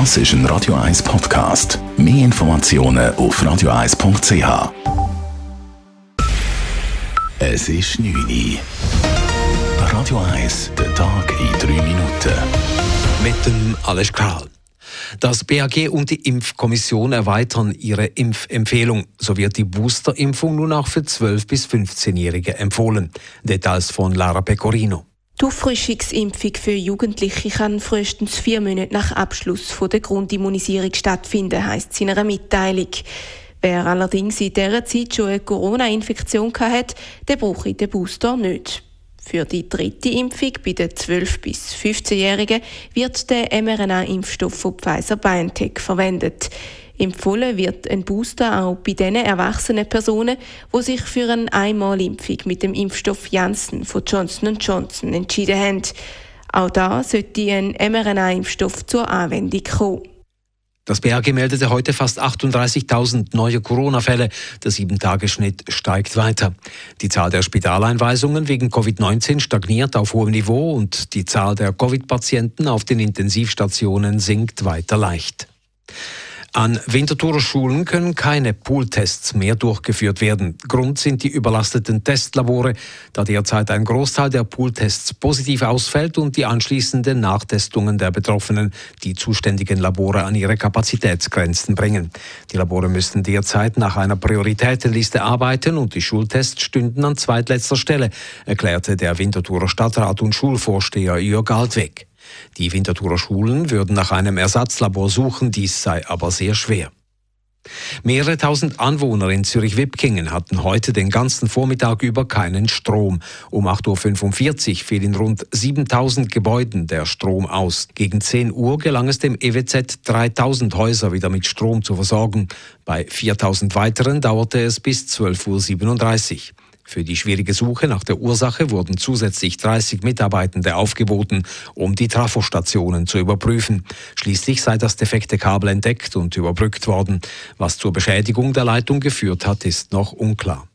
Das ist ein Radio 1 Podcast. Mehr Informationen auf radio1.ch. Es ist 9 Uhr. Radio 1, der Tag in 3 Minuten. Mit dem Alles Kral. Das BAG und die Impfkommission erweitern ihre Impfempfehlung. So wird die Boosterimpfung nun auch für 12- bis 15-Jährige empfohlen. Details von Lara Pecorino. Die Auffrischungsimpfung für Jugendliche kann frühestens vier Monate nach Abschluss der Grundimmunisierung stattfinden, heisst es in einer Mitteilung. Wer allerdings in dieser Zeit schon eine Corona-Infektion hat, der brauche den Booster nicht. Für die dritte Impfung bei den 12- bis 15-Jährigen wird der mRNA-Impfstoff von Pfizer-BioNTech verwendet. Empfohlen wird ein Booster auch bei den erwachsenen Personen, die sich für eine Einmalimpfung mit dem Impfstoff Janssen von Johnson Johnson entschieden haben. Auch da sollte ein mRNA-Impfstoff zur Anwendung kommen. Das BAG meldete heute fast 38.000 neue Corona-Fälle. Der Sieben-Tage-Schnitt steigt weiter. Die Zahl der Spitaleinweisungen wegen Covid-19 stagniert auf hohem Niveau und die Zahl der Covid-Patienten auf den Intensivstationen sinkt weiter leicht. An Winterthurer Schulen können keine Pooltests mehr durchgeführt werden. Grund sind die überlasteten Testlabore, da derzeit ein Großteil der Pooltests positiv ausfällt und die anschließenden Nachtestungen der Betroffenen die zuständigen Labore an ihre Kapazitätsgrenzen bringen. Die Labore müssten derzeit nach einer Prioritätenliste arbeiten und die Schultests stünden an zweitletzter Stelle, erklärte der Winterthurer Stadtrat und Schulvorsteher Jörg Altweg. Die Winterthurer Schulen würden nach einem Ersatzlabor suchen, dies sei aber sehr schwer. Mehrere tausend Anwohner in Zürich-Wipkingen hatten heute den ganzen Vormittag über keinen Strom. Um 8.45 Uhr fiel in rund 7000 Gebäuden der Strom aus. Gegen 10 Uhr gelang es dem EWZ 3000 Häuser wieder mit Strom zu versorgen. Bei 4000 weiteren dauerte es bis 12.37 Uhr. Für die schwierige Suche nach der Ursache wurden zusätzlich 30 Mitarbeitende aufgeboten, um die Trafostationen zu überprüfen. Schließlich sei das defekte Kabel entdeckt und überbrückt worden. Was zur Beschädigung der Leitung geführt hat, ist noch unklar.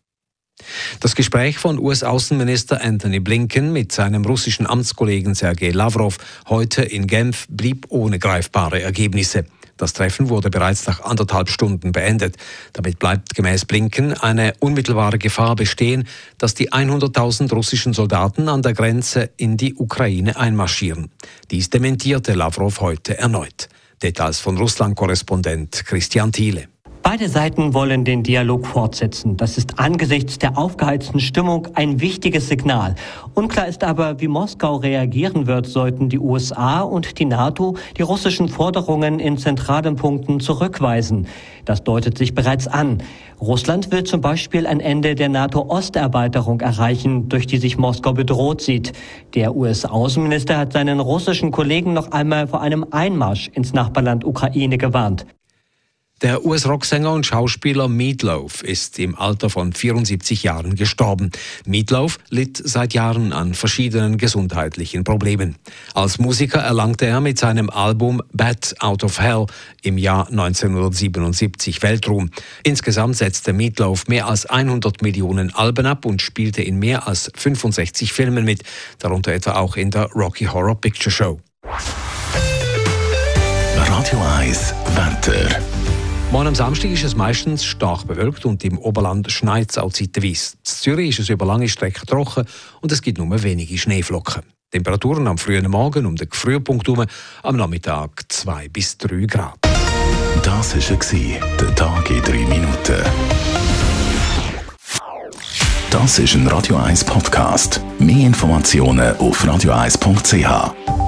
Das Gespräch von US-Außenminister Anthony Blinken mit seinem russischen Amtskollegen Sergei Lavrov heute in Genf blieb ohne greifbare Ergebnisse. Das Treffen wurde bereits nach anderthalb Stunden beendet. Damit bleibt gemäß Blinken eine unmittelbare Gefahr bestehen, dass die 100.000 russischen Soldaten an der Grenze in die Ukraine einmarschieren. Dies dementierte Lavrov heute erneut. Details von Russland-Korrespondent Christian Thiele. Beide Seiten wollen den Dialog fortsetzen. Das ist angesichts der aufgeheizten Stimmung ein wichtiges Signal. Unklar ist aber, wie Moskau reagieren wird, sollten die USA und die NATO die russischen Forderungen in zentralen Punkten zurückweisen. Das deutet sich bereits an. Russland will zum Beispiel ein Ende der NATO-Osterweiterung erreichen, durch die sich Moskau bedroht sieht. Der US-Außenminister hat seinen russischen Kollegen noch einmal vor einem Einmarsch ins Nachbarland Ukraine gewarnt. Der US-Rocksänger und Schauspieler Meatloaf ist im Alter von 74 Jahren gestorben. Meatloaf litt seit Jahren an verschiedenen gesundheitlichen Problemen. Als Musiker erlangte er mit seinem Album Bad Out of Hell im Jahr 1977 Weltruhm. Insgesamt setzte Meatloaf mehr als 100 Millionen Alben ab und spielte in mehr als 65 Filmen mit, darunter etwa auch in der Rocky Horror Picture Show. Radio 1 Wetter. Morgen am Samstag ist es meistens stark bewölkt und im Oberland schneit es auch zeitweise. In Zürich ist es über lange Strecken trocken und es gibt nur wenige Schneeflocken. Temperaturen am frühen Morgen um den Frühpunkt herum, am Nachmittag 2 bis 3 Grad. Das war der Tag in 3 Minuten. Das ist ein Radio 1 Podcast. Mehr Informationen auf radio1.ch.